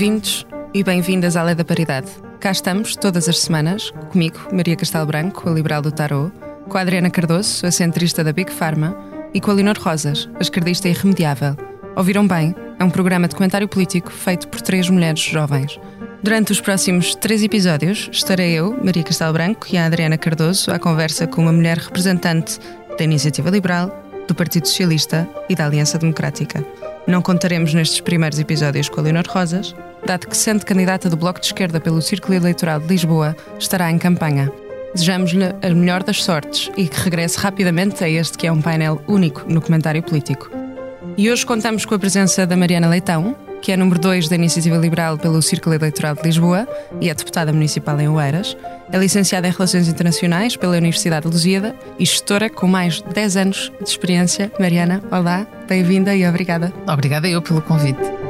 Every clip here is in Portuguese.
Bem-vindos e bem-vindas à Lei da Paridade. Cá estamos, todas as semanas, comigo, Maria Castelo Branco, a liberal do Tarot, com a Adriana Cardoso, a centrista da Big Pharma, e com a Leonor Rosas, a esquerdista irremediável. Ouviram bem? É um programa de comentário político feito por três mulheres jovens. Durante os próximos três episódios, estarei eu, Maria Castelo Branco, e a Adriana Cardoso à conversa com uma mulher representante da Iniciativa Liberal, do Partido Socialista e da Aliança Democrática. Não contaremos nestes primeiros episódios com a Leonor Rosas, dado que, sendo candidata do Bloco de Esquerda pelo Círculo Eleitoral de Lisboa, estará em campanha. Desejamos-lhe a melhor das sortes e que regresse rapidamente a este que é um painel único no comentário político. E hoje contamos com a presença da Mariana Leitão, que é número 2 da Iniciativa Liberal pelo Círculo Eleitoral de Lisboa e é deputada municipal em Oeiras. É licenciada em Relações Internacionais pela Universidade de Lusíada e gestora com mais de 10 anos de experiência. Mariana, olá, bem-vinda e obrigada. Obrigada eu pelo convite.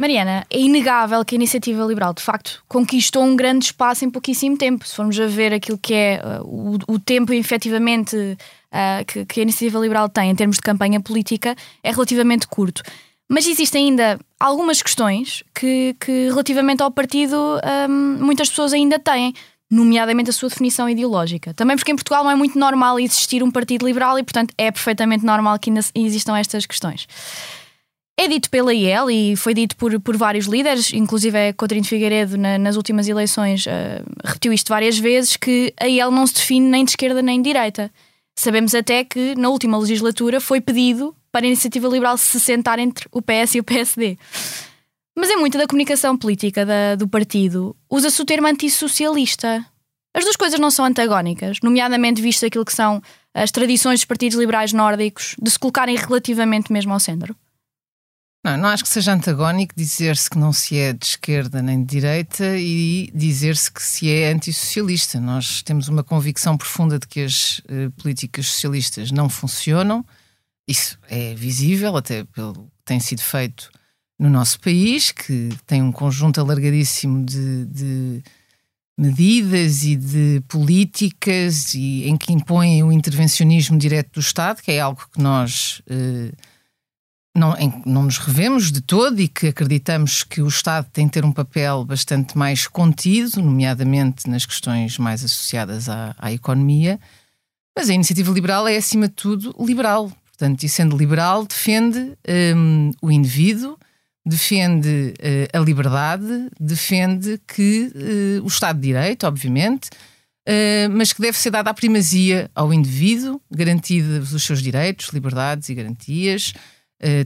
Mariana, é inegável que a iniciativa liberal, de facto, conquistou um grande espaço em pouquíssimo tempo. Se formos a ver aquilo que é uh, o, o, tempo, efetivamente, uh, que, que a iniciativa liberal tem em termos de campanha política, é relativamente curto. Mas existem ainda algumas questões que, que relativamente ao partido, muitas pessoas ainda têm, nomeadamente a sua definição ideológica. Também porque em Portugal não é muito normal existir um partido liberal e, portanto, é perfeitamente normal que ainda existam estas questões. É dito pela IEL e foi dito por, por vários líderes, inclusive é Coutinho Figueiredo na, nas últimas eleições uh, repetiu isto várias vezes, que a IEL não se define nem de esquerda nem de direita. Sabemos até que na última legislatura foi pedido para a iniciativa liberal se sentar entre o PS e o PSD. Mas é muito da comunicação política da, do partido usa-se o termo antissocialista. As duas coisas não são antagónicas, nomeadamente visto aquilo que são as tradições dos partidos liberais nórdicos de se colocarem relativamente mesmo ao centro. Não, não acho que seja antagónico dizer-se que não se é de esquerda nem de direita e dizer-se que se é antissocialista. Nós temos uma convicção profunda de que as uh, políticas socialistas não funcionam isso é visível, até pelo que tem sido feito no nosso país, que tem um conjunto alargadíssimo de, de medidas e de políticas e, em que impõem o intervencionismo direto do Estado, que é algo que nós eh, não, em, não nos revemos de todo e que acreditamos que o Estado tem de ter um papel bastante mais contido, nomeadamente nas questões mais associadas à, à economia. Mas a iniciativa liberal é, acima de tudo, liberal. Portanto, e sendo liberal, defende um, o indivíduo, defende uh, a liberdade, defende que uh, o Estado de Direito, obviamente, uh, mas que deve ser dada a primazia ao indivíduo, garantidos os seus direitos, liberdades e garantias,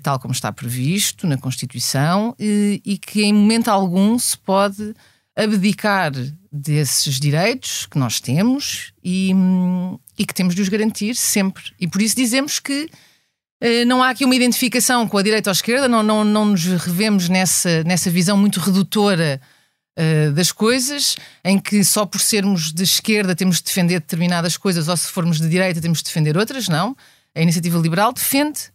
tal como está previsto na Constituição, e que em momento algum se pode abdicar desses direitos que nós temos e, hum, e que temos de os garantir sempre. E por isso dizemos que uh, não há aqui uma identificação com a direita ou a esquerda, não, não, não nos revemos nessa, nessa visão muito redutora das coisas, em que só por sermos de esquerda temos de defender determinadas coisas ou se formos de direita temos de defender outras. Não. A iniciativa liberal defende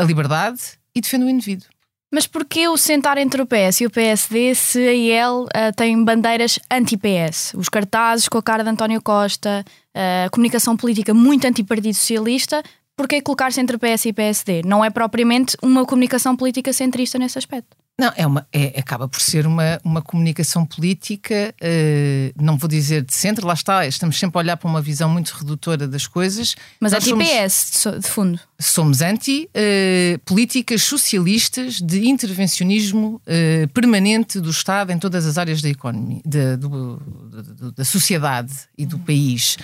a liberdade e defende o indivíduo. Mas porquê o sentar entre o PS e o PSD se a IEL uh, tem bandeiras anti-PS? Os cartazes com a cara de António Costa, a comunicação política muito anti-Partido Socialista, porquê colocar-se entre PS e PSD? Não é propriamente uma comunicação política centrista nesse aspecto. Não, é uma, é, acaba por ser uma, uma comunicação política, uh, não vou dizer de centro, lá está, estamos sempre a olhar para uma visão muito redutora das coisas. Mas anti-PS, de fundo. Somos anti-políticas uh, socialistas de intervencionismo uh, permanente do Estado em todas as áreas da economia, de, do, da sociedade e do país.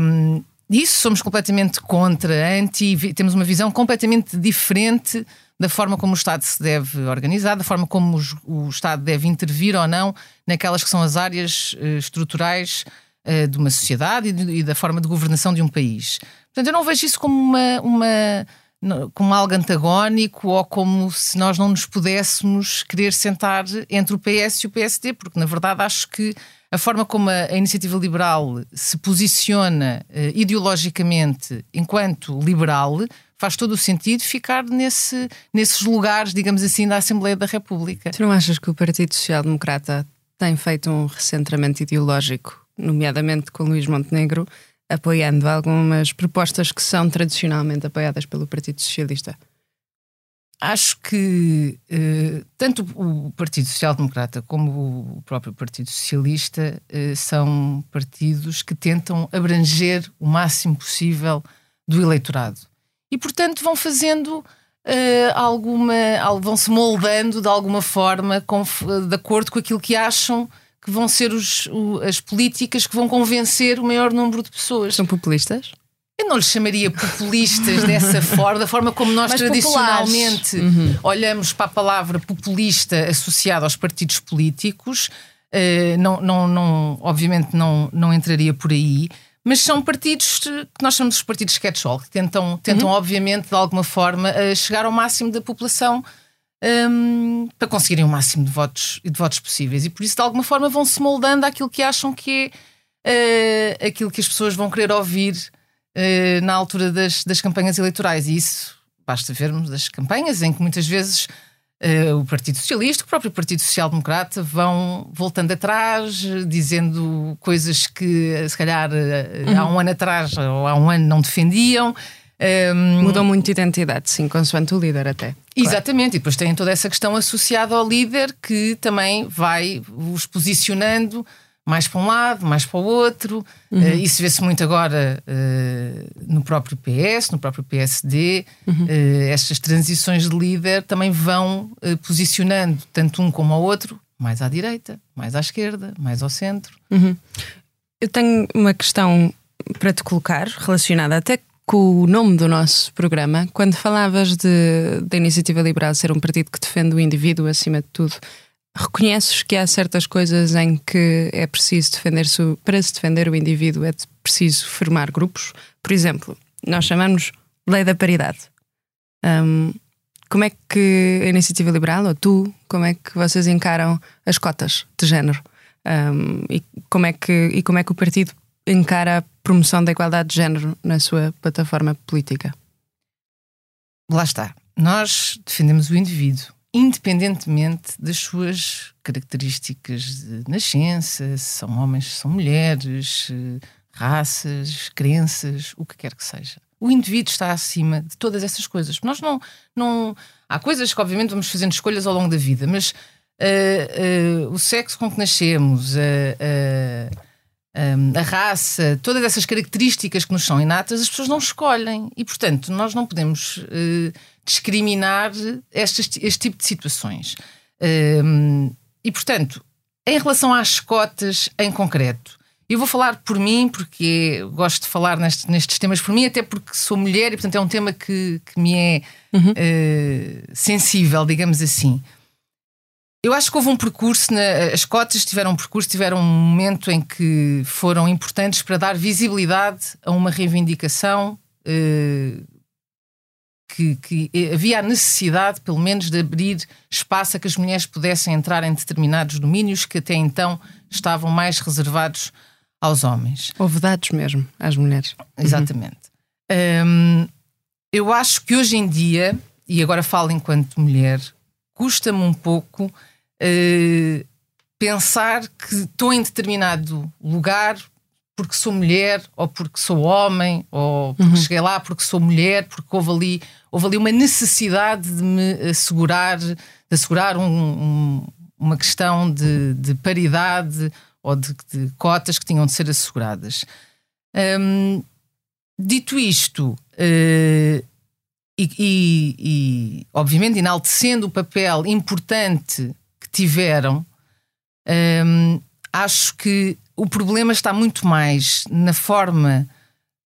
Um, isso somos completamente contra, anti, temos uma visão completamente diferente da forma como o Estado se deve organizar, da forma como os, o Estado deve intervir ou não naquelas que são as áreas uh, estruturais uh, de uma sociedade e, de, e, da forma de governação de um país. Portanto, eu não vejo isso como uma, uma como algo antagónico ou como se nós não nos pudéssemos querer sentar entre o PS e o PSD, porque na verdade acho que a forma como a, iniciativa liberal se posiciona uh, ideologicamente enquanto liberal faz todo o sentido ficar nesse, nesses lugares, digamos assim, da Assembleia da República. Tu não achas que o Partido Social Democrata tem feito um recentramento ideológico, nomeadamente com Luís Montenegro, apoiando algumas propostas que são tradicionalmente apoiadas pelo Partido Socialista? Acho que eh, tanto o Partido Social Democrata como o próprio Partido Socialista eh, são partidos que tentam abranger o máximo possível do eleitorado. E, portanto, vão fazendo Uh, alguma, vão se moldando de alguma forma com, de acordo com aquilo que acham que vão ser os, o, as políticas que vão convencer o maior número de pessoas. São populistas? Eu não lhes chamaria populistas dessa forma, da forma como nós Mas tradicionalmente uhum. olhamos para a palavra populista associada aos partidos políticos. Uh, não, não, não, obviamente não, não entraria por aí, mas são partidos que nós chamamos de partidos catch-all, que tentam, tentam uhum. obviamente, de alguma forma, uh, chegar ao máximo da população um, para conseguirem o máximo de votos e de votos possíveis. E por isso, de alguma forma, vão se moldando àquilo que acham que é uh, aquilo que as pessoas vão querer ouvir uh, na altura das, das campanhas eleitorais. E isso basta vermos as campanhas em que muitas vezes Uh, o Partido Socialista, o próprio Partido Social Democrata vão voltando atrás, dizendo coisas que se calhar uhum. há um ano atrás ou há um ano não defendiam. Um, Mudou muito de identidade, sim, consoante o líder até. Exatamente, claro. e depois tem toda essa questão associada ao líder que também vai os posicionando mais para um lado, mais para o outro. Uhum. Uh, isso vê-se muito agora uh, no próprio PS, no próprio PSD. Uhum. Uh, estas transições de líder também vão posicionando tanto um como o outro mais à direita, mais à esquerda, mais ao centro. Uhum. Eu tenho uma questão para te colocar relacionada até com o nome do nosso programa, quando falavas de, da Iniciativa Liberal ser um partido que defende o indivíduo acima de tudo, reconheces que há certas coisas em que é preciso defender-se, para se defender o indivíduo, é preciso formar grupos? Por exemplo, nós chamamos Lei da Paridade. Um, como é que a Iniciativa Liberal, ou tu, como é que vocês encaram as cotas de género? Um, e, como é que, e como é que o partido encara a promoção da igualdade de género na sua plataforma política? Lá está. Nós defendemos o indivíduo, independentemente das suas características de nascença, se são homens, se são mulheres, raças, crenças, o que quer que seja. O indivíduo está acima de todas essas coisas. Nós não, não. Há coisas que, obviamente, vamos fazendo escolhas ao longo da vida, mas uh, uh, o sexo com que nascemos, uh, a raça, todas essas características que nos são inatas, as pessoas não escolhem. E, portanto, nós não podemos uh, discriminar este, este tipo de situações. E, portanto, em relação às cotas em concreto, eu vou falar por mim, porque gosto de falar neste, nestes temas por mim, até porque sou mulher e, portanto, é um tema que, que me é uhum. uh, sensível, digamos assim. Eu acho que houve um percurso, na, as cotas tiveram um percurso, tiveram um momento em que foram importantes para dar visibilidade a uma reivindicação eh, que, que, havia a necessidade, pelo menos, de abrir espaço a que as mulheres pudessem entrar em determinados domínios que até então estavam mais reservados aos homens. Houve dados mesmo às mulheres. Exatamente. Uhum. Um, eu acho que hoje em dia, e agora falo enquanto mulher, custa-me um pouco uh, pensar que estou em determinado lugar porque sou mulher, ou porque sou homem, ou porque uhum. cheguei lá porque sou mulher, porque houve ali, houve ali uma necessidade de me assegurar, de assegurar um, um, uma questão de, de paridade ou de, de, cotas que tinham de ser asseguradas. Dito isto, uh, e, e, e, obviamente enaltecendo o papel importante tiveram, hum, acho que o problema está muito mais na forma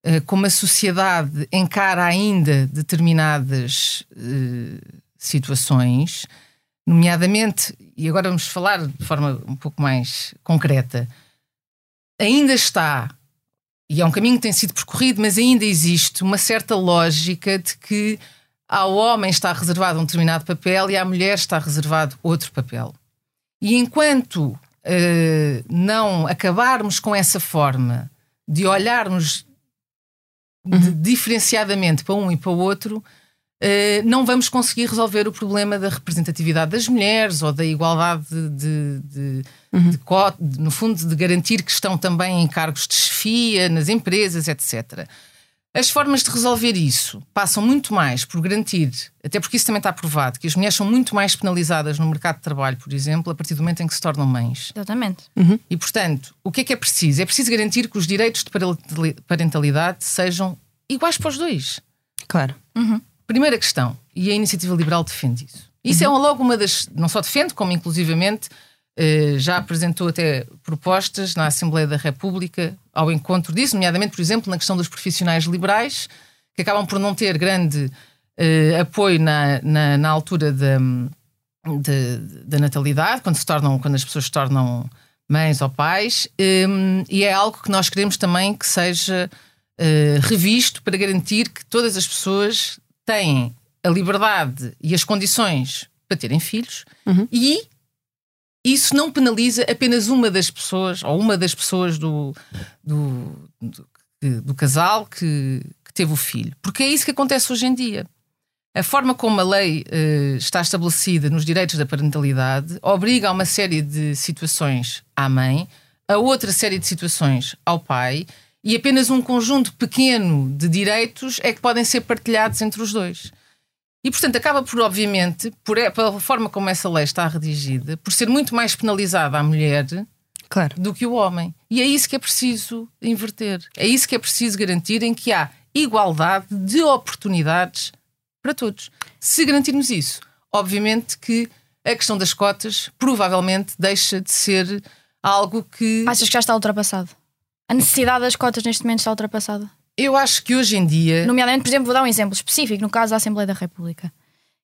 uh, como a sociedade encara ainda determinadas uh, situações, nomeadamente, e agora vamos falar de forma um pouco mais concreta, ainda está, e é um caminho que tem sido percorrido, mas ainda existe uma certa lógica de que ao homem está reservado um determinado papel e à mulher está reservado outro papel. E enquanto uh, não acabarmos com essa forma de olharmos uhum. de, diferenciadamente para um e para o outro, uh, não vamos conseguir resolver o problema da representatividade das mulheres ou da igualdade de, de, uhum. de, no fundo, de garantir que estão também em cargos de chefia nas empresas, etc. As formas de resolver isso passam muito mais por garantir, até porque isso também está provado, que as mulheres são muito mais penalizadas no mercado de trabalho, por exemplo, a partir do momento em que se tornam mães. Exatamente. Uhum. E, portanto, o que é que é preciso? É preciso garantir que os direitos de parentalidade sejam iguais para os dois. Claro. Uhum. Primeira questão, e a Iniciativa Liberal defende isso. Isso uhum. é logo uma das. Não só defende, como inclusivamente já apresentou até propostas na Assembleia da República ao encontro disso, nomeadamente, por exemplo, na questão dos profissionais liberais, que acabam por não ter grande uh, apoio na, na, na altura da, da natalidade, quando, se tornam, quando as pessoas se tornam mães ou pais, um, e é algo que nós queremos também que seja uh, revisto para garantir que todas as pessoas têm a liberdade e as condições para terem filhos uhum. e isso não penaliza apenas uma das pessoas, ou uma das pessoas do, do, do, do casal que, que, teve o filho. Porque é isso que acontece hoje em dia. A forma como a lei uh, está estabelecida nos direitos da parentalidade obriga a uma série de situações à mãe, a outra série de situações ao pai, e apenas um conjunto pequeno de direitos é que podem ser partilhados entre os dois. E, portanto, acaba por, obviamente, por, pela forma como essa lei está redigida, por ser muito mais penalizada a mulher claro. do que o homem. E é isso que é preciso inverter. É isso que é preciso garantir em que há igualdade de oportunidades para todos. Se garantirmos isso, obviamente que a questão das cotas provavelmente deixa de ser algo que. Achas que já está ultrapassado? A necessidade das cotas neste momento está ultrapassada? Eu acho que hoje em dia. Nomeadamente, por exemplo, vou dar um exemplo específico, no caso da Assembleia da República.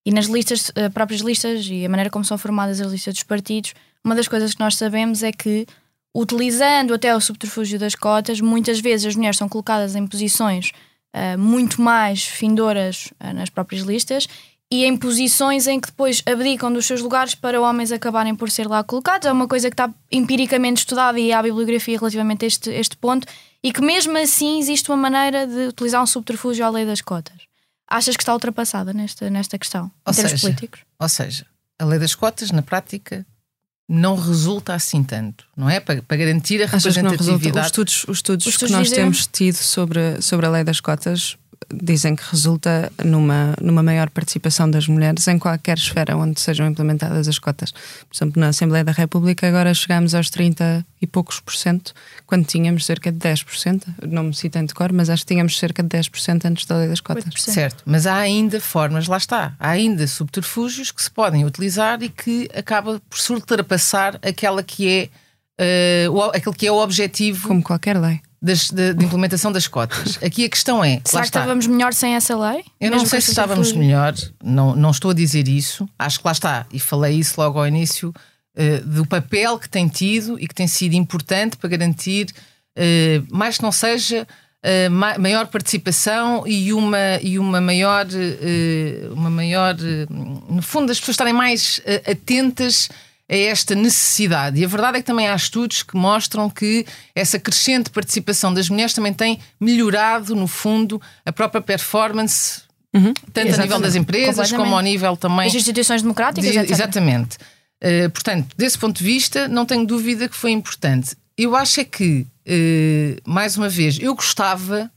E nas listas, uh, próprias listas e a maneira como são formadas as listas dos partidos, uma das coisas que nós sabemos é que, utilizando até o subterfúgio das cotas, muitas vezes as mulheres são colocadas em posições uh, muito mais findoras uh, nas próprias listas e em posições em que depois abdicam dos seus lugares para homens acabarem por ser lá colocados. É uma coisa que está empiricamente estudada e há bibliografia relativamente a este, este ponto e que mesmo assim existe uma maneira de utilizar um subterfúgio à lei das cotas. Achas que está ultrapassada nesta, nesta questão, ou em termos seja, políticos? Ou seja, a lei das cotas, na prática, não resulta assim tanto, não é? Para, para garantir a representatividade. Os estudos, os estudos, os estudos que nós dizem... temos tido sobre, sobre a lei das cotas dizem que resulta numa, numa maior participação das mulheres em qualquer esfera onde sejam implementadas as cotas. Por exemplo, na Assembleia da República agora chegamos aos 30 e poucos por cento, quando tínhamos cerca de 10%. Não me citem de cor, mas acho que tínhamos cerca de 10% antes da lei das cotas. 8%. Certo, mas há ainda formas, lá está, há ainda subterfúgios que se podem utilizar e que acaba por se ultrapassar aquela que é, uh, o, aquele que é o objetivo. Como qualquer lei das, de, de, implementação das cotas. Aqui a questão é. Será que estávamos melhor sem essa lei? Eu não sei se estávamos melhor, não, não estou a dizer isso. Acho que lá está, e falei isso logo ao início, uh, do papel que tem tido e que tem sido importante para garantir, uh, mais que não seja. Uh, maior participação e uma, e uma maior, uma maior no fundo, as pessoas estarem mais atentas a esta necessidade. E a verdade é que também há estudos que mostram que essa crescente participação das mulheres também tem melhorado, no fundo, a própria performance, uhum. tanto exatamente. a nível das empresas como ao nível também. Das instituições democráticas, de, Exatamente. Uh, portanto, desse ponto de vista, não tenho dúvida que foi importante. Eu acho é que, uh, mais uma vez, eu gostava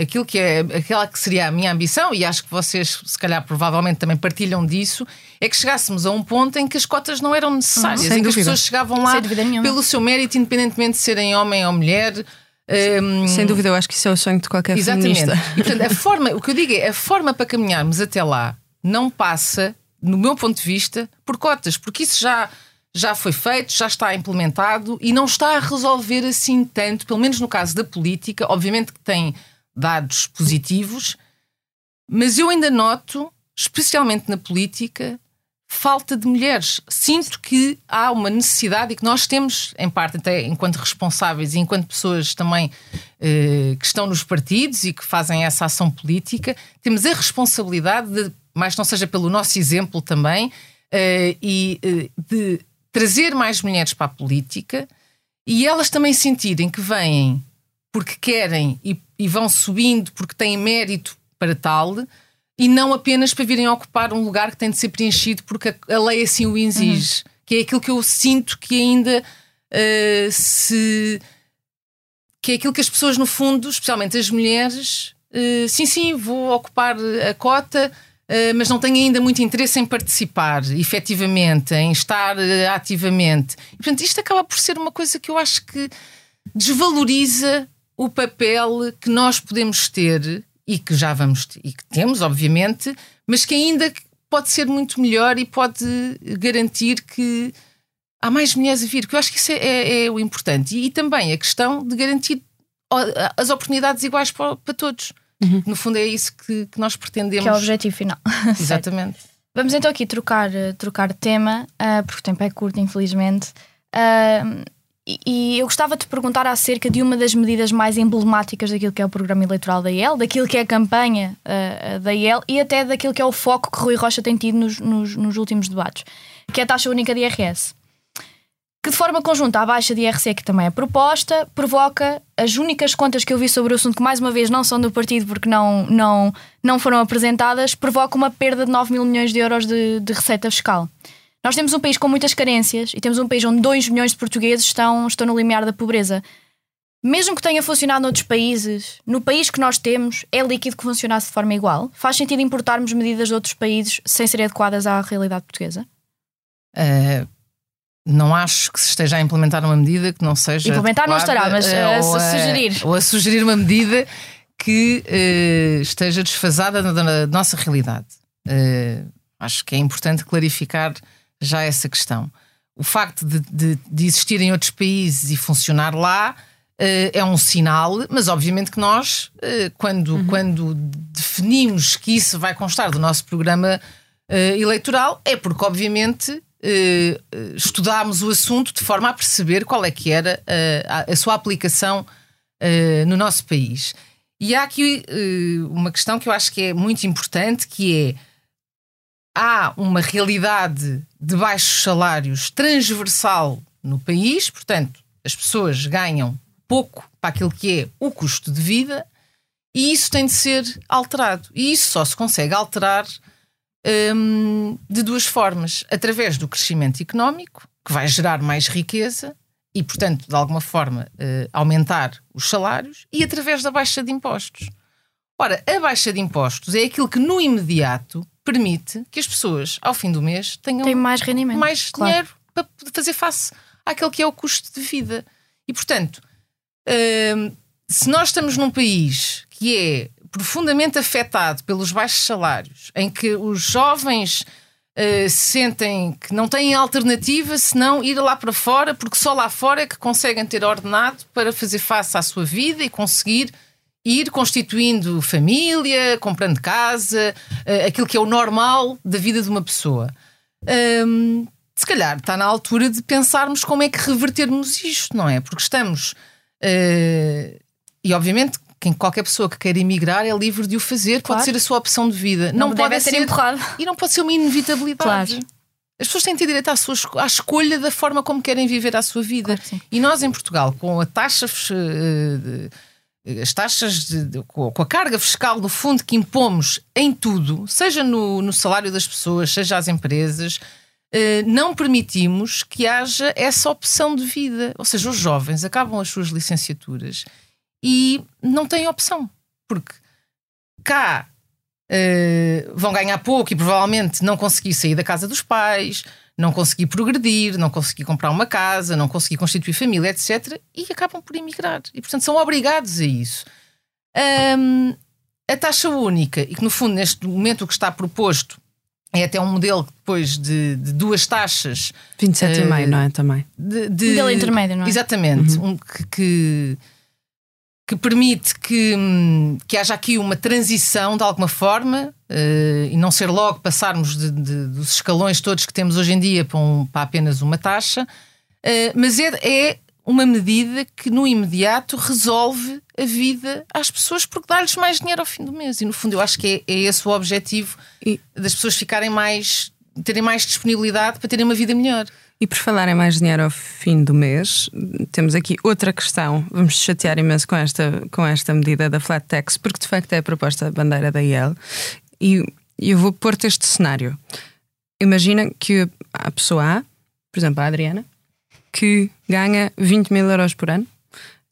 aquilo que é aquela que seria a minha ambição, e acho que vocês, se calhar, provavelmente também partilham disso, é que chegássemos a um ponto em que as cotas não eram necessárias, em que as pessoas chegavam lá pelo seu mérito, independentemente de serem homem ou mulher. Um... Sem dúvida, eu acho que isso é o sonho de qualquer Exatamente. feminista. E, portanto, a forma, o que eu digo é a forma para caminharmos até lá não passa, no meu ponto de vista, por cotas, porque isso já já foi feito, já está implementado e não está a resolver assim tanto, pelo menos no caso da política. Obviamente que tem dados positivos, mas eu ainda noto, especialmente na política, falta de mulheres. Sinto que há uma necessidade e que nós temos, em parte, até enquanto responsáveis e enquanto pessoas também eh, que estão nos partidos e que fazem essa ação política, temos a responsabilidade de mais não seja pelo nosso exemplo também, uh, e uh, de trazer mais mulheres para a política e elas também sentirem que vêm porque querem e, e vão subindo porque têm mérito para tal e não apenas para virem ocupar um lugar que tem de ser preenchido porque a, lei assim o exige. Uhum. Que é aquilo que eu sinto que ainda uh, se. que é aquilo que as pessoas, no fundo, especialmente as mulheres, uh, sim, sim, vou ocupar a cota. Uh, mas não tenho ainda muito interesse em participar efetivamente, em estar ativamente. E, portanto, isto acaba por ser uma coisa que eu acho que desvaloriza o papel que nós podemos ter e que já vamos e que temos, obviamente, mas que ainda pode ser muito melhor e pode garantir que há mais mulheres a vir, que eu acho que isso é, é, é o importante. E, e, também a questão de garantir as oportunidades iguais para, para todos. Uhum. No fundo, é isso que, que, nós pretendemos. Que é o objetivo final. Exatamente. Vamos então aqui trocar, trocar tema, uh, porque o tempo é curto, infelizmente. Uh, e eu gostava de perguntar acerca de uma das medidas mais emblemáticas daquilo que é o programa eleitoral da IEL, daquilo que é a campanha uh, da IEL e até daquilo que é o foco que Rui Rocha tem tido nos, nos, nos, últimos debates, que é a taxa única de IRS. Que de forma conjunta a baixa de IRC, que também é proposta, provoca as únicas contas que eu vi sobre o assunto, que mais uma vez não são do partido porque não, não, não foram apresentadas, provoca uma perda de 9 mil milhões de euros de, de receita fiscal. Nós temos um país com muitas carências e temos um país onde 2 milhões de portugueses estão, estão no limiar da pobreza. Mesmo que tenha funcionado noutros países, no país que nós temos, é líquido que funcionasse de forma igual? Faz sentido importarmos medidas de outros países sem serem adequadas à realidade portuguesa? Uh, não acho que se esteja a implementar uma medida que não seja. Implementar não estará, mas uh, a, sugerir. Ou a sugerir uma medida que uh, esteja desfasada da, da nossa realidade. acho que é importante clarificar já essa questão. O facto de, de, de existir em outros países e funcionar lá uh, é um sinal, mas obviamente que nós, uh, quando, uhum. quando definimos que isso vai constar do nosso programa uh, eleitoral, é porque, obviamente, estudámos o assunto de forma a perceber qual é que era a, a sua aplicação no nosso país. E há aqui uma questão que eu acho que é muito importante, que é há uma realidade de baixos salários transversal no país, portanto, as pessoas ganham pouco para aquilo que é o custo de vida e isso tem de ser alterado. E isso só se consegue alterar hum, de duas formas: através do crescimento económico, que vai gerar mais riqueza e, portanto, de alguma forma, uh, aumentar os salários, e através da baixa de impostos. Ora, a baixa de impostos é aquilo que no imediato permite que as pessoas, ao fim do mês, tenham Tem mais rendimento, mais claro. dinheiro para fazer face àquele que é o custo de vida. E, portanto, hum, se nós estamos num país que é profundamente afetado pelos baixos salários, em que os jovens uh, sentem que não têm alternativa senão ir lá para fora, porque só lá fora é que conseguem ter ordenado para fazer face à sua vida e conseguir ir constituindo família, comprando casa, uh, aquilo que é o normal da vida de uma pessoa. Um, se calhar está na altura de pensarmos como é que revertermos isto, não é? Porque estamos. Uh, e obviamente quem, qualquer pessoa que queira emigrar é livre de o fazer, claro. pode ser a sua opção de vida. Não, não pode ser empurrado. E não pode ser uma inevitabilidade. Claro. As pessoas têm de ter direito à, sua, à escolha da forma como querem viver a sua vida. Claro e nós, em Portugal, com a taxa. Uh, as taxas de, de, com a carga fiscal, no fundo, que impomos em tudo, seja no, no salário das pessoas, seja às empresas, eh, não permitimos que haja essa opção de vida. Ou seja, os jovens acabam as suas licenciaturas e não têm opção, porque cá eh, vão ganhar pouco e provavelmente não conseguir sair da casa dos pais, não consegui progredir, não consegui comprar uma casa, não consegui constituir família, etc. E acabam por emigrar. E, portanto, são obrigados a isso. Um, a taxa única, e que no fundo, neste momento, o que está proposto é até um modelo depois de, de duas taxas. 27,5, uh, não é? Também. De, de, modelo intermédio, não é? Exatamente. Uhum. Um, que, que que permite que, que haja aqui uma transição de alguma forma uh, e não ser logo passarmos de, de, dos escalões todos que temos hoje em dia para, um, para apenas uma taxa, uh, mas é, é, uma medida que no imediato resolve a vida às pessoas porque dá-lhes mais dinheiro ao fim do mês. E no fundo eu acho que é, é esse o objetivo e... das pessoas ficarem mais, terem mais disponibilidade para terem uma vida melhor. E por falar em mais dinheiro ao fim do mês, temos aqui outra questão. Vamos chatear imenso com esta, com esta medida da flat tax, porque de facto é a proposta bandeira da IEL. E eu vou pôr-te este cenário. Imagina que a pessoa A, por exemplo, a Adriana, que ganha 20 mil euros por ano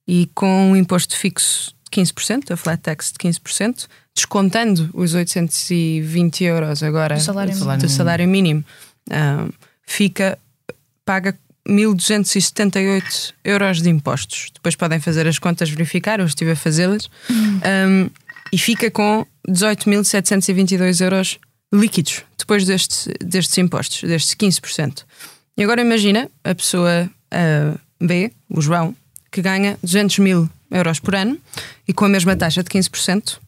e com um imposto fixo de 15%, a flat tax de 15%, descontando os 820 euros agora do salário, do salário, salário mínimo, um, fica, paga 1.278 euros de impostos. Depois podem fazer as contas, verificar, eu estive a fazê-las, um, e fica com 18.722 euros líquidos depois deste, destes impostos, destes 15%. E agora imagina a pessoa uh, B, o João, que ganha 200 mil euros por ano e com a mesma taxa de 15%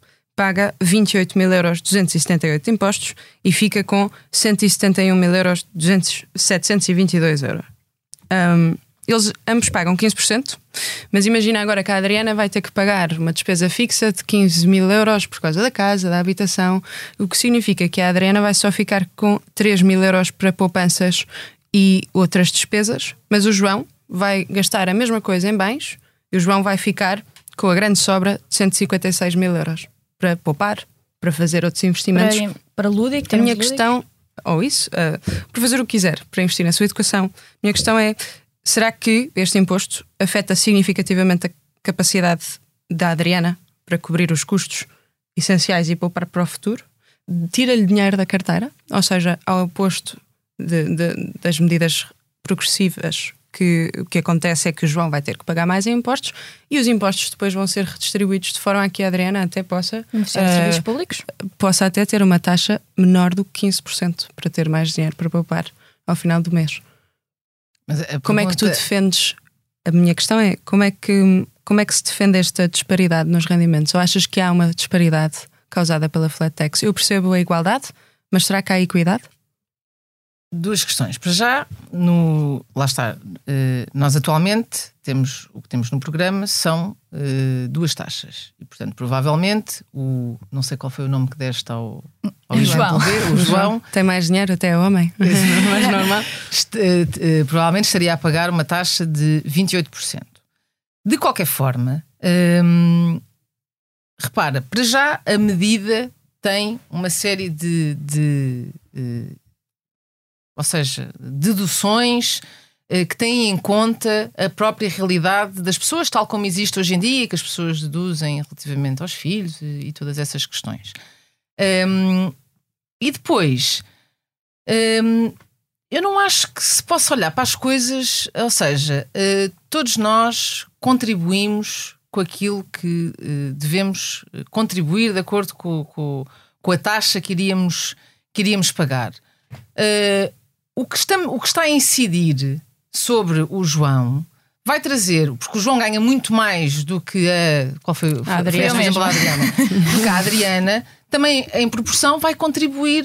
paga 28 mil euros 278 de impostos e fica com 171 mil euros 200, 722 euros. Um, eles ambos pagam 15%, mas imagina agora que a Adriana vai ter que pagar uma despesa fixa de 15 mil euros por causa da casa, da habitação, o que significa que a Adriana vai só ficar com 3 mil euros para poupanças e outras despesas, mas o João vai gastar a mesma coisa em bens e o João vai ficar com a grande sobra de 156 mil euros para poupar, para fazer outros investimentos. Para, para lúdico, a minha questão, ou isso, uh, para fazer o que quiser, para investir na sua educação. A minha questão é: será que este imposto afeta significativamente a capacidade da Adriana para cobrir os custos essenciais e poupar para o futuro? Tira-lhe dinheiro da carteira, ou seja, ao oposto de, de, das medidas progressivas que o que acontece é que o João vai ter que pagar mais impostos e os impostos depois vão ser redistribuídos de forma a que a Adriana até possa uh, serviços públicos possa até ter uma taxa menor do que 15% para ter mais dinheiro para poupar ao final do mês. Pergunta... Como é que tu defendes? A minha questão é como é que como é que se defende esta disparidade nos rendimentos? Ou achas que há uma disparidade causada pela flat tax? Eu percebo a igualdade, mas será que há equidade? Duas questões. Para já, no, lá está, uh, nós atualmente temos o que temos no programa são uh, duas taxas. E, portanto, provavelmente, o não sei qual foi o nome que deste ao, ao João. O João. Tem mais dinheiro, até é homem. mais normal. Uh, provavelmente estaria a pagar uma taxa de 28%. De qualquer forma, um, repara, para já a medida tem uma série de, de ou seja, deduções eh, que têm em conta a própria realidade das pessoas, tal como existe hoje em dia, que as pessoas deduzem relativamente aos filhos e, todas essas questões. Um, e depois, um, eu não acho que se possa olhar para as coisas, ou seja, uh, todos nós contribuímos com aquilo que uh, devemos contribuir de acordo com, com, com, a taxa que iríamos, que iríamos pagar. Uh, o que, está, o que está a incidir sobre o João vai trazer, porque o João ganha muito mais do que a. Qual foi, a Adriana? Foi a Adriana. do que a Adriana, também em proporção vai contribuir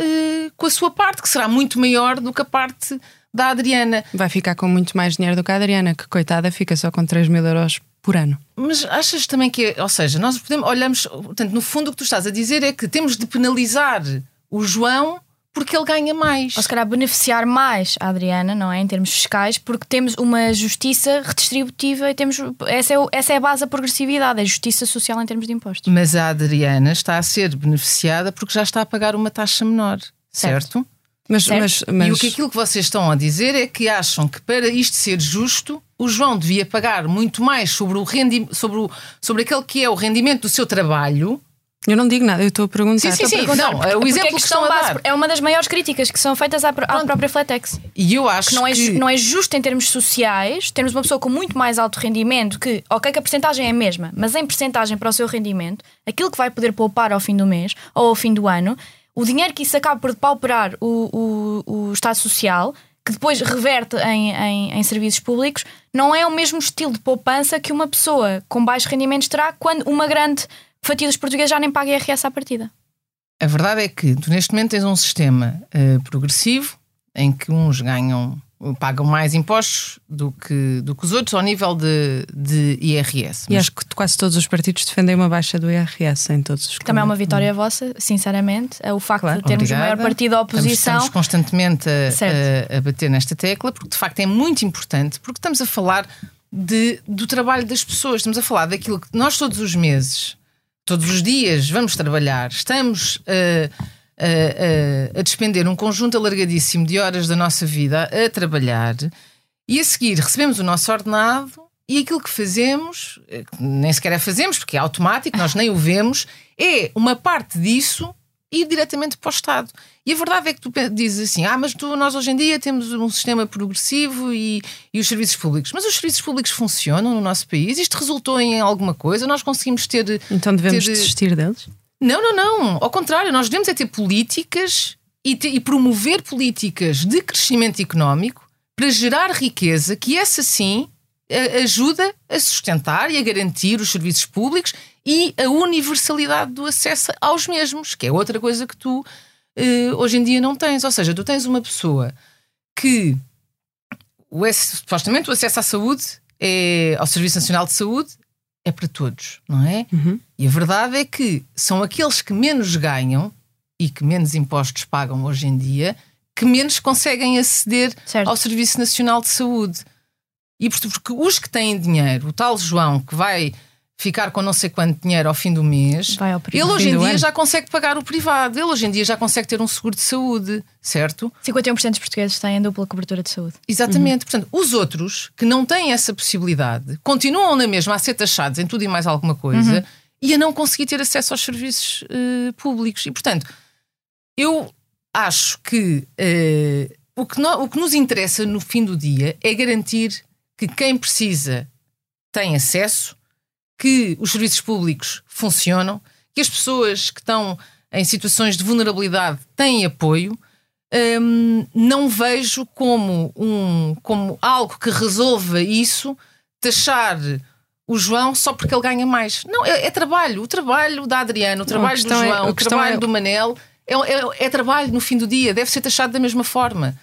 uh, com a sua parte, que será muito maior do que a parte da Adriana. Vai ficar com muito mais dinheiro do que a Adriana, que coitada fica só com 3 mil euros por ano. Mas achas também que, ou seja, nós podemos, olhamos, portanto, no fundo o que tu estás a dizer é que temos de penalizar o João porque ele ganha mais. Ou se calhar beneficiar mais a Adriana, não é? Em termos fiscais, porque temos uma justiça redistributiva e temos. Essa é, essa é a base da progressividade, a justiça social em termos de impostos. Mas a Adriana está a ser beneficiada porque já está a pagar uma taxa menor, certo? certo? Mas, mas, mas... E o que aquilo que vocês estão a dizer é que acham que para isto ser justo, o João devia pagar muito mais sobre o rendi sobre, o, sobre aquele que é o rendimento do seu trabalho eu não digo nada, eu estou a perguntar. Sim, sim, sim. Não, é o exemplo que estão a dar. É uma das maiores críticas que são feitas à, à própria Flatex. E eu acho que não, é, que... não é justo em termos sociais termos uma pessoa com muito mais alto rendimento que, ok, que a porcentagem é a mesma, mas em porcentagem para o seu rendimento, aquilo que vai poder poupar ao fim do mês ou ao fim do ano, o dinheiro que isso acaba por pauperar o, o, o Estado Social que depois reverte em, em, em, serviços públicos, não é o mesmo estilo de poupança que uma pessoa com baixos rendimentos terá quando uma grande fatia dos portugueses já nem paga IRS à partida. A verdade é que tu neste momento tens um sistema uh, progressivo em que uns ganham pagam mais impostos do que, do que os outros ao nível de, de IRS. E acho que quase todos os partidos defendem uma baixa do IRS em todos os Também é uma vitória vossa, sinceramente. É o facto Claro. de termos Obrigada. o maior partido da Estamos, oposição. estamos constantemente a, a- a bater nesta tecla, porque de facto é muito importante, porque estamos a falar de, do trabalho das pessoas, estamos a falar daquilo que nós todos os meses, todos os dias, vamos trabalhar, estamos a, a- a- a despender um conjunto alargadíssimo de horas da nossa vida a trabalhar e a seguir recebemos o nosso ordenado. E aquilo que fazemos, eh, nem sequer é fazemos, porque é automático, nós nem o vemos, é uma parte disso ir diretamente para o Estado. E a verdade é que tu dizes assim: ah, mas tu, nós hoje em dia temos um sistema progressivo e, e os serviços públicos. Mas os serviços públicos funcionam no nosso país? Isto resultou em alguma coisa? Nós conseguimos ter. Então devemos ter- desistir deles? Não, não, não. Ao contrário, nós devemos é ter políticas e, te- e promover políticas de crescimento económico para gerar riqueza, que essa sim ajuda a sustentar e a garantir os serviços públicos e a universalidade do acesso aos mesmos, que é outra coisa que tu eh, hoje em dia não tens. Ou seja, tu tens uma pessoa que o, supostamente o acesso à saúde é ao Serviço Nacional de Saúde é para todos, não é? E a verdade é que são aqueles que menos ganham e que menos impostos pagam hoje em dia que menos conseguem aceder Certo. ao Serviço Nacional de Saúde. E por- porque os que têm dinheiro, o tal João que vai ficar com não sei quanto dinheiro ao fim do mês, ele hoje em dia ano. já consegue pagar o privado, ele hoje em dia já consegue ter um seguro de saúde, certo? 51% dos portugueses têm dupla cobertura de saúde. Exatamente. Portanto, os outros que não têm essa possibilidade continuam na mesma a ser taxados em tudo e mais alguma coisa e a não conseguir ter acesso aos serviços eh, públicos. E, portanto, eu acho que, eh, o, que no- o que nos interessa no fim do dia é garantir que quem precisa tem acesso, que os serviços públicos funcionam, que as pessoas que estão em situações de vulnerabilidade têm apoio. Hum, não vejo como, um, como algo que resolva isso taxar o João só porque ele ganha mais. Não, é, é trabalho. O trabalho da Adriana, o trabalho do questão é- João, a o trabalho é- do Manel é, é- é trabalho no fim do dia. Deve ser taxado da mesma forma.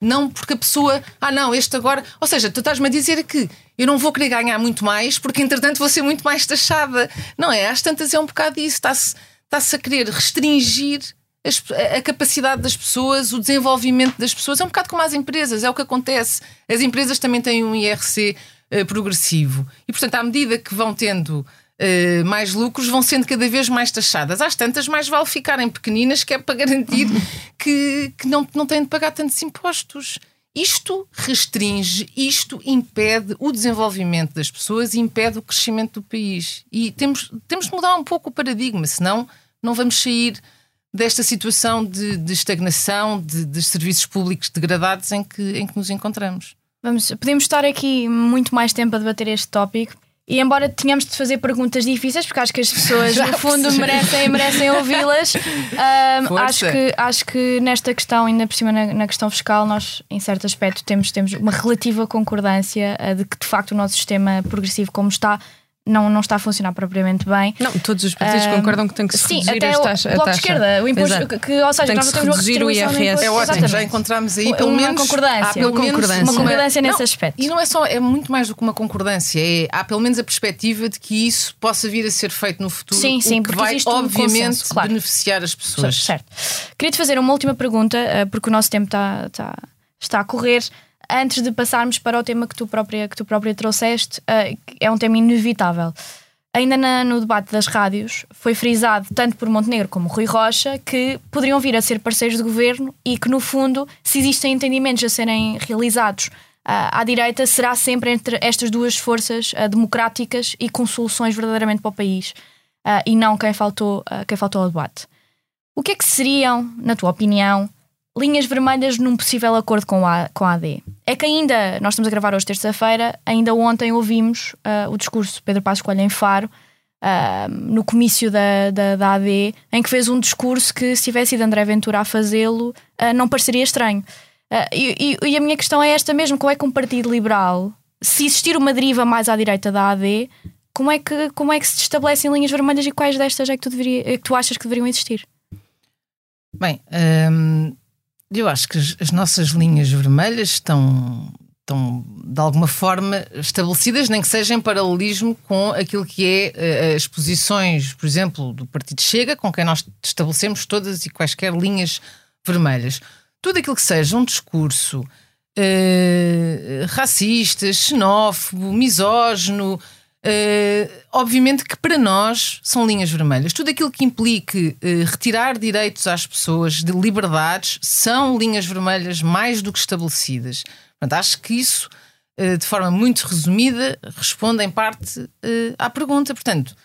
Não porque a pessoa, ah não, este agora. Ou seja, tu estás-me a dizer que eu não vou querer ganhar muito mais porque entretanto vou ser muito mais taxada. Não é? Às tantas é um bocado isso. Está-se está-se a querer restringir as- a, a capacidade das pessoas, o desenvolvimento das pessoas. É um bocado como as empresas, é o que acontece. As empresas também têm um IRC eh, progressivo e, portanto, à medida que vão tendo. Eh, mais lucros vão sendo cada vez mais taxadas. Às tantas, mais vale ficarem pequeninas, que é para garantir que, que não, não têm de pagar tantos impostos. Isto restringe, isto impede o desenvolvimento das pessoas e impede o crescimento do país. E temos, temos de mudar um pouco o paradigma, senão não vamos sair desta situação de, de estagnação, de, de serviços públicos degradados em que, em que nos encontramos. Vamos, podemos estar aqui muito mais tempo a debater este tópico. E embora tenhamos de fazer perguntas difíceis, porque acho que as pessoas, Já no fundo, percebi. merecem, merecem ouvi-las, Força. acho, que, acho que nesta questão, ainda por cima na, na questão fiscal, nós, em certo aspecto, temos, temos uma relativa concordância ah, de que, de facto, o nosso sistema progressivo, como está, não, não está a funcionar propriamente bem. Não, todos os partidos Ah, concordam que tem que se Sim, reduzir até as o taxa- a Bloco taxa. de Esquerda, o imposto, Exato. que, ou seja, Tem nós que se temos uma reduzir o IRS. É ótimo, já encontramos aí Uma pelo menos concordância. há pelo Uma menos concordância. Uma concordância nesse Não, aspecto. E não é só, é muito mais do que uma concordância, é, há pelo menos a perspectiva de que isso possa vir a ser feito no futuro, Sim, sim, que porque vai existe um obviamente consenso, claro. beneficiar as pessoas. Certo. Queria-te fazer uma última pergunta, eh, porque o nosso tempo está, está, está a correr. Antes de passarmos para o tema que tu própria, que tu própria trouxeste, que é um tema inevitável. Ainda na- no debate das rádios, foi frisado, tanto por Montenegro como Rui Rocha, que poderiam vir a ser parceiros de governo e que, no fundo, se existem entendimentos a serem realizados ah, à direita, será sempre entre estas duas forças ah, democráticas e com soluções verdadeiramente para o país, e não quem faltou, quem faltou ao debate. O que é que seriam, na tua opinião, linhas vermelhas num possível acordo com a, com a AD? É que ainda, nós estamos a gravar hoje terça-feira, ainda ontem ouvimos ah, o discurso de Pedro Passos Coelho em Faro, ah, no comício da, da, da AD, em que fez um discurso que, se tivesse ido André Ventura a fazê-lo, ah, não pareceria estranho. Ah, e, e- e a minha questão é esta mesmo: como é que um partido liberal, se existir uma deriva mais à direita da AD, como é que, como é que se estabelecem linhas vermelhas e quais destas é que tu, deveria, é que tu achas que deveriam existir? Bem, hum, Eu acho que as, as nossas linhas vermelhas estão, estão, de alguma forma, estabelecidas, nem que seja em paralelismo com aquilo que é uh, as posições, por exemplo, do Partido Chega, com quem nós estabelecemos todas e quaisquer linhas vermelhas. Tudo aquilo que seja um discurso uh, racista, xenófobo, misógino, Uh, obviamente que para nós são linhas vermelhas. Tudo aquilo que implique uh, retirar direitos às pessoas de liberdades são linhas vermelhas mais do que estabelecidas. Portanto, acho que isso, uh, de forma muito resumida, responde em parte à pergunta. Portanto,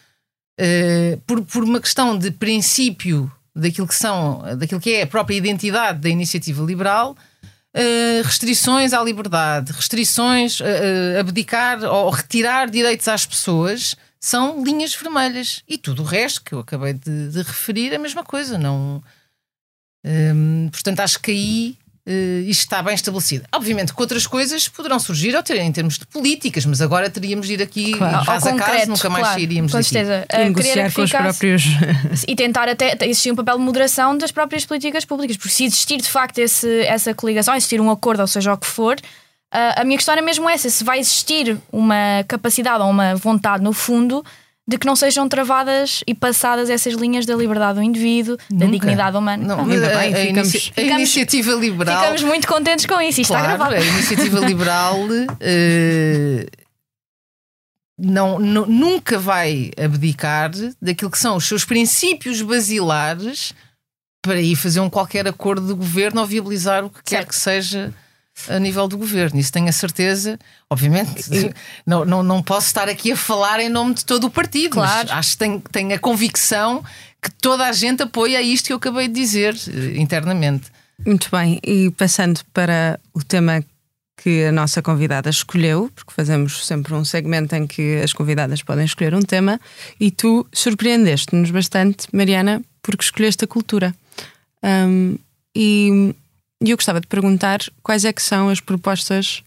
por, por uma questão de princípio daquilo que são, daquilo que é a própria identidade da iniciativa liberal, Uh, restrições à liberdade, restrições, uh, abdicar ou retirar direitos às pessoas são linhas vermelhas. E tudo o resto que eu acabei de, de referir é a mesma coisa. Não, um, portanto, acho que aí uh, isto está bem estabelecido. Obviamente que outras coisas poderão surgir ou ter em termos de políticas, mas agora teríamos de ir aqui claro. caso a caso, nunca mais claro, sairíamos com certeza. daqui. Uh, negociar com os próprios. e tentar até existir um papel de moderação das próprias políticas públicas, porque se existir de facto esse, essa coligação, existir um acordo, ou seja o que for. Uh, a minha questão é mesmo essa: se vai existir uma capacidade ou uma vontade, no fundo, de que não sejam travadas e passadas essas linhas da liberdade do indivíduo, Nunca. da dignidade humana. Não, bem, a, ficamos, inici ficamos, a iniciativa liberal. Ficamos muito contentes com isso. Isto claro, está gravado. A iniciativa liberal uh, não, não, nunca vai abdicar daquilo que são os seus princípios basilares para ir fazer um qualquer acordo de governo ou viabilizar o que certo. quer que seja a nível do governo. Isso tenho a certeza. Obviamente, não, não, não posso estar aqui a falar em nome de todo o partido, claro. acho que tenho, tenho a convicção que toda a gente apoia isto que eu acabei de dizer eh, internamente. Muito bem, e passando para o tema que a nossa convidada escolheu, porque fazemos sempre um segmento em que as convidadas podem escolher um tema, e tu surpreendeste-nos bastante, Mariana, porque escolheste a cultura. Um, e e eu gostava de perguntar quais é que são as propostas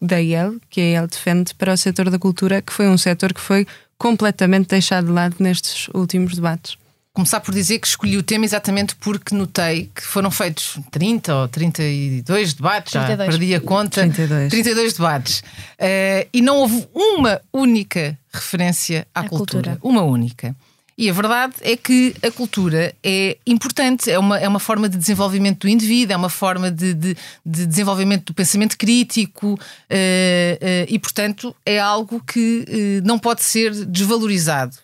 da IEL, que a IEL defende para o setor da cultura, que foi um setor que foi completamente deixado de lado nestes últimos debates. Começar por dizer que escolhi o tema exatamente porque notei que foram feitos 30 ou 32 debates, 32. já perdi a conta. 32, 32 debates. Uh, e não houve uma única referência à cultura. cultura. Uma única. E a verdade é que a cultura é importante, é uma, é uma forma de desenvolvimento do indivíduo, é uma forma de, de, de desenvolvimento do pensamento crítico uh, uh, e, portanto, é algo que uh, não pode ser desvalorizado,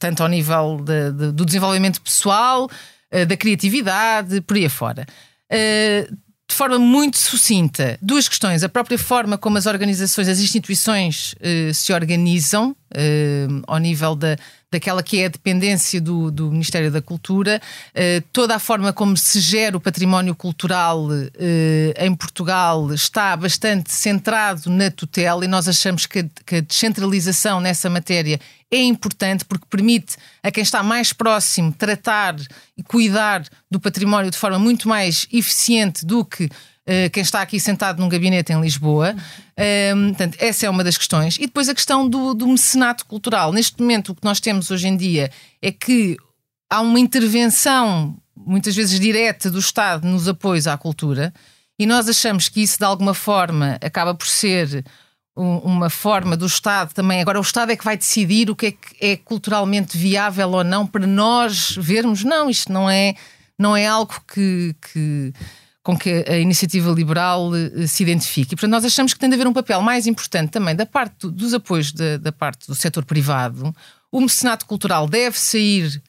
tanto ao nível de, de, do desenvolvimento pessoal, da criatividade, por aí afora de forma muito sucinta duas questões. A própria forma como as organizações, as instituições uh, se organizam uh, ao nível da, daquela que é a dependência do, do Ministério da Cultura, uh, toda a forma como se gera o património cultural em Portugal está bastante centrado na tutela e nós achamos que que a descentralização nessa matéria é importante porque permite a quem está mais próximo tratar e cuidar do património de forma muito mais eficiente do que uh, quem está aqui sentado num gabinete em Lisboa. Um, portanto, essa é uma das questões. E depois a questão do, do mecenato cultural. Neste momento, o que nós temos hoje em dia é que há uma intervenção, muitas vezes direta, do Estado nos apoios à cultura. E nós achamos que isso, de alguma forma, acaba por ser uma forma do Estado também. Agora, o Estado é que vai decidir o que é que é culturalmente viável ou não para nós vermos. Não, isto não é, não é algo que, que com que a iniciativa liberal eh, se identifique. E, portanto, nós achamos que tem de haver um papel mais importante também da parte dos apoios da, da parte do setor privado. O mecenato cultural deve sair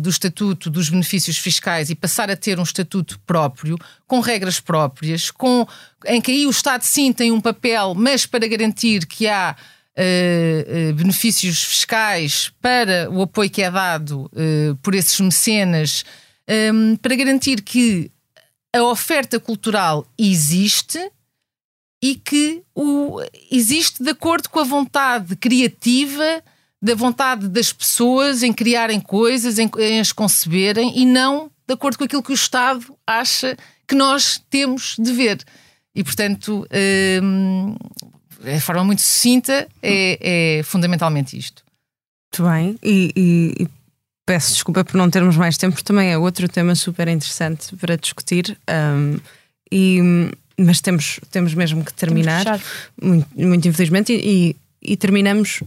do estatuto dos benefícios fiscais e passar a ter um estatuto próprio, com regras próprias, com, em que aí o Estado sim tem um papel, mas para garantir que há uh, benefícios fiscais para o apoio que é dado uh, por esses mecenas, um, ehm, para garantir que a oferta cultural existe e que o, existe de acordo com a vontade criativa da vontade das pessoas em criarem coisas, em, em as conceberem e não de acordo com aquilo que o Estado acha que nós temos de ver. E, portanto, hum, de forma muito sucinta, é, é fundamentalmente isto. Muito bem. E, e, peço desculpa por não termos mais tempo, também é outro tema super interessante para discutir. Um, e, mas temos, temos mesmo que terminar, muito, muito infelizmente, e, e, e terminamos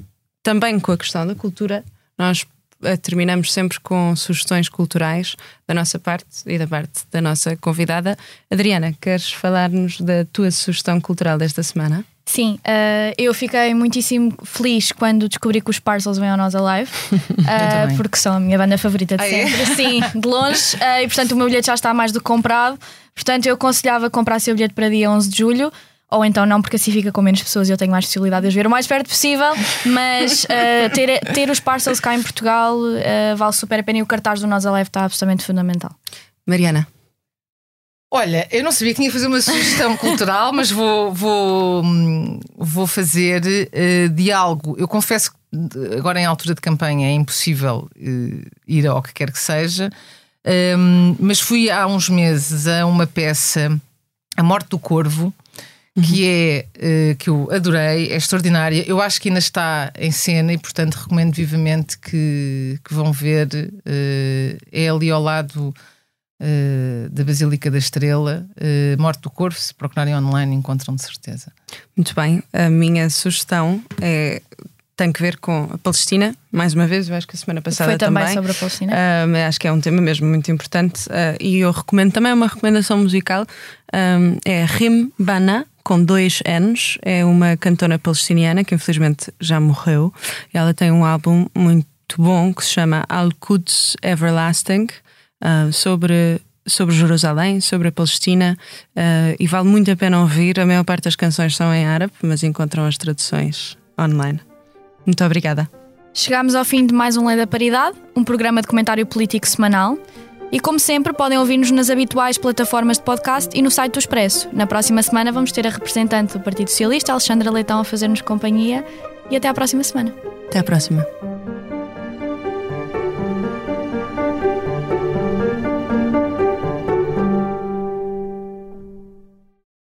também com a questão da cultura. Nós eh, terminamos sempre com sugestões culturais da nossa parte e da parte da nossa convidada. Adriana, queres falar-nos da tua sugestão cultural desta semana? Sim, uh, eu fiquei muitíssimo feliz quando descobri que os Parcels vêm ao Nós Alive, uh, porque são a minha banda favorita de ah, é? sempre, sim, de longe, uh, e portanto o meu bilhete já está mais do que comprado. Portanto, eu aconselhava comprar seu bilhete para dia 11 de julho ou então não, porque assim fica com menos pessoas e eu tenho mais possibilidade de as ver o mais perto possível. Mas uh, ter, ter os parcels cá em Portugal uh, vale super a pena e o cartaz do Nós Alive está absolutamente fundamental. Mariana. Olha, eu não sabia que tinha que fazer uma sugestão cultural, mas vou, vou, vou fazer uh, de algo. Eu confesso que agora em altura de campanha é impossível ir ao que quer que seja, um, mas fui há uns meses a uma peça, A Morte do Corvo, que é uh, que eu adorei, é extraordinária. Eu acho que ainda está em cena e, portanto, recomendo vivamente que, que vão ver. Uh, é ali ao lado uh, da Basílica da Estrela, Morte do Corvo. Se procurarem online, encontram de certeza. Muito bem. A minha sugestão é tem que ver com a Palestina, mais uma vez, eu acho que a semana passada Foi também, também. sobre a Palestina. Uh, acho que é um tema mesmo muito importante uh, e eu recomendo também uma recomendação musical, um, é Rim Bana, com dois N's, é uma cantora palestiniana que infelizmente já morreu. Ela tem um álbum muito bom que se chama Al-Quds Everlasting, uh, sobre sobre Jerusalém, sobre a Palestina, uh, e vale muito a pena ouvir. A maior parte das canções são em árabe, mas encontram as traduções online. Muito obrigada. Chegamos ao fim de mais um Lei da Paridade, um programa de comentário político semanal. E como sempre, podem ouvir-nos nas habituais plataformas de podcast e no site do Expresso. Na próxima semana vamos ter a representante do Partido Socialista, Alexandra Leitão, a fazer-nos companhia. E até à próxima semana. Até à próxima.